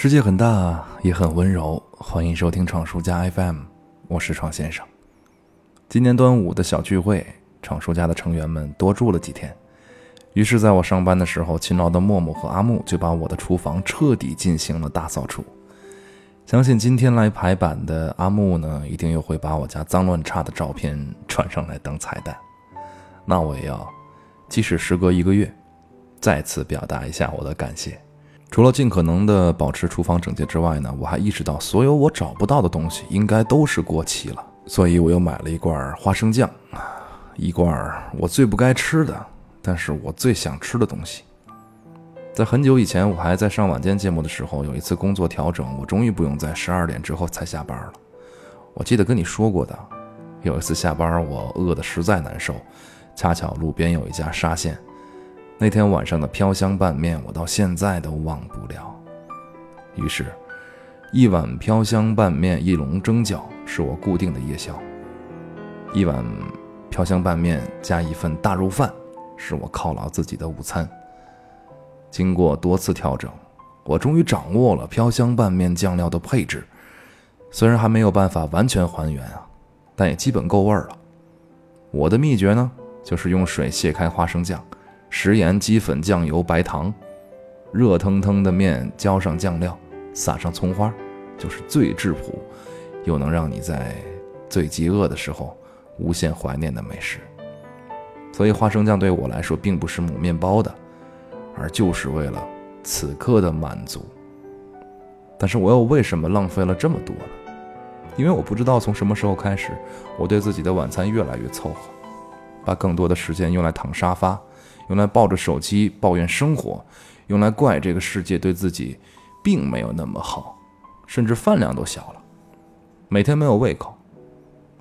世界很大，也很温柔。欢迎收听闯书家 FM，我是闯先生。今年端午的小聚会，闯书家的成员们多住了几天。于是，在我上班的时候，勤劳的默默和阿木就把我的厨房彻底进行了大扫除。相信今天来排版的阿木呢，一定又会把我家脏乱差的照片传上来当彩蛋。那我也要，即使时隔一个月，再次表达一下我的感谢。除了尽可能的保持厨房整洁之外呢，我还意识到所有我找不到的东西应该都是过期了，所以我又买了一罐花生酱，一罐我最不该吃的，但是我最想吃的东西。在很久以前，我还在上晚间节目的时候，有一次工作调整，我终于不用在十二点之后才下班了。我记得跟你说过的，有一次下班我饿得实在难受，恰巧路边有一家沙县。那天晚上的飘香拌面，我到现在都忘不了。于是，一碗飘香拌面，一笼蒸饺，是我固定的夜宵。一碗飘香拌面加一份大肉饭，是我犒劳自己的午餐。经过多次调整，我终于掌握了飘香拌面酱料的配置。虽然还没有办法完全还原啊，但也基本够味儿了。我的秘诀呢，就是用水卸开花生酱。食盐、鸡粉、酱油、白糖，热腾腾的面浇上酱料，撒上葱花，就是最质朴，又能让你在最饥饿的时候无限怀念的美食。所以花生酱对我来说并不是抹面包的，而就是为了此刻的满足。但是我又为什么浪费了这么多呢？因为我不知道从什么时候开始，我对自己的晚餐越来越凑合，把更多的时间用来躺沙发。用来抱着手机抱怨生活，用来怪这个世界对自己并没有那么好，甚至饭量都小了，每天没有胃口，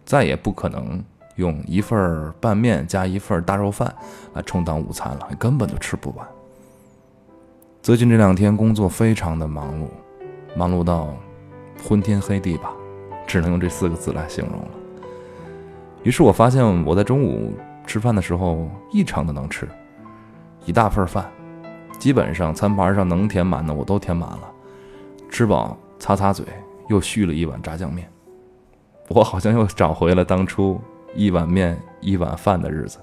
再也不可能用一份拌面加一份大肉饭来充当午餐了，根本就吃不完。最近这两天工作非常的忙碌，忙碌到昏天黑地吧，只能用这四个字来形容了。于是我发现我在中午吃饭的时候异常的能吃。一大份饭，基本上餐盘上能填满的我都填满了，吃饱擦擦嘴，又续了一碗炸酱面。我好像又找回了当初一碗面一碗饭的日子，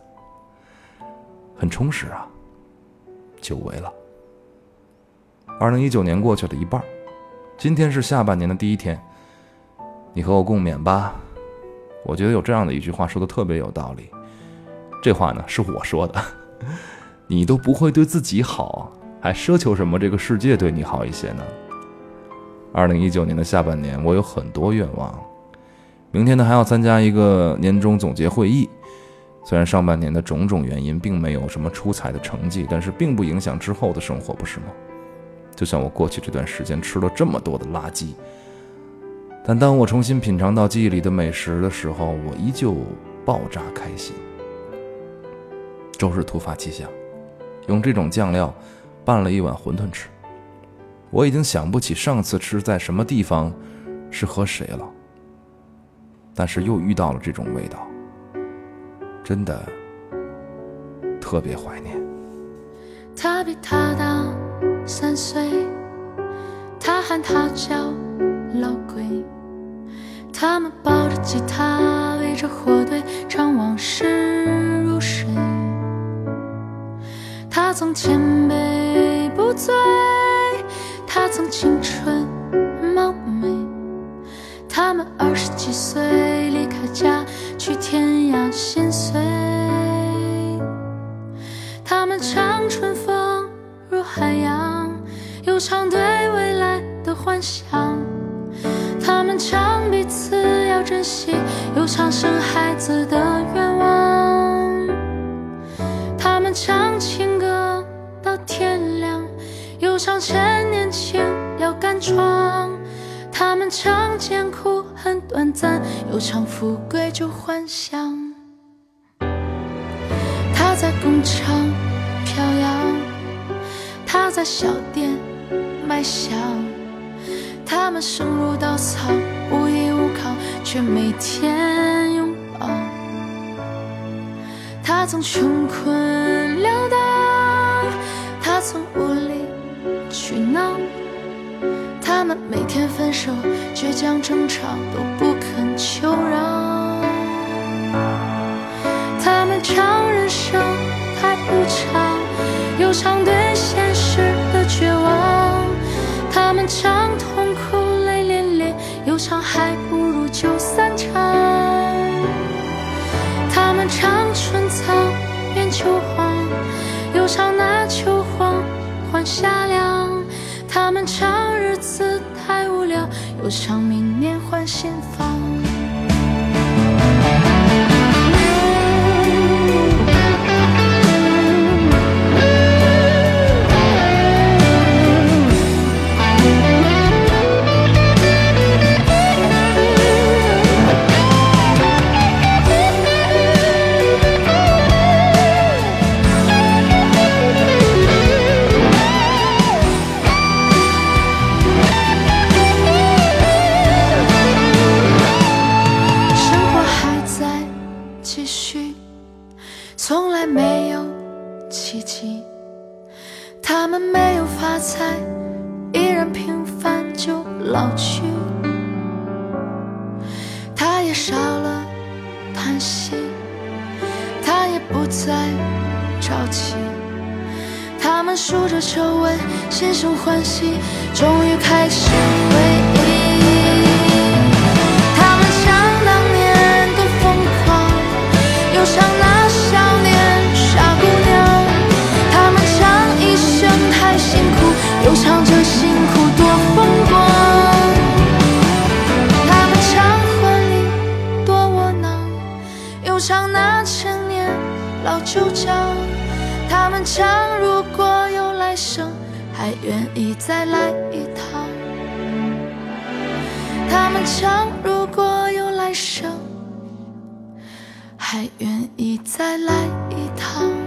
很充实啊。久违了。二零一九年过去了一半，今天是下半年的第一天，你和我共勉吧。我觉得有这样的一句话说的特别有道理，这话呢是我说的。你都不会对自己好，还奢求什么这个世界对你好一些呢？二零一九年的下半年，我有很多愿望。明天呢，还要参加一个年终总结会议。虽然上半年的种种原因并没有什么出彩的成绩，但是并不影响之后的生活，不是吗？就像我过去这段时间吃了这么多的垃圾，但当我重新品尝到记忆里的美食的时候，我依旧爆炸开心。周日突发奇想。用这种酱料拌了一碗馄饨吃，我已经想不起上次吃在什么地方，是和谁了。但是又遇到了这种味道，真的特别怀念。他比他大三岁，他喊他叫老鬼，他们抱着吉他围着火堆唱往事如水。他曾千杯不醉，他曾青春貌美。他们二十几岁离开家去天涯心碎。他们唱春风如海洋，又唱对未来的幻想。他们唱彼此要珍惜，又唱生孩子的愿唱趁年轻要敢闯，他们尝艰苦很短暂，又唱富贵就幻想。他在工厂飘扬，他在小店卖香，他们生如稻草，无依无靠，却每天拥抱。他曾穷困潦倒，他曾他们每天分手，倔强争吵都不肯求饶。他们唱人生太无常，又唱对现实的绝望。他们唱痛苦泪涟涟，又唱还不如就散场。他们唱春草变秋黄，又唱那秋黄换夏凉。他们唱我想明年换新房。从来没有奇迹。他们没有发财，依然平凡就老去。他也少了叹息，他也不再着急。他们数着皱纹，心生欢喜，终于开始回忆。唱那千年老酒家。他们唱如果有来生，还愿意再来一趟。他们唱如果有来生，还愿意再来一趟。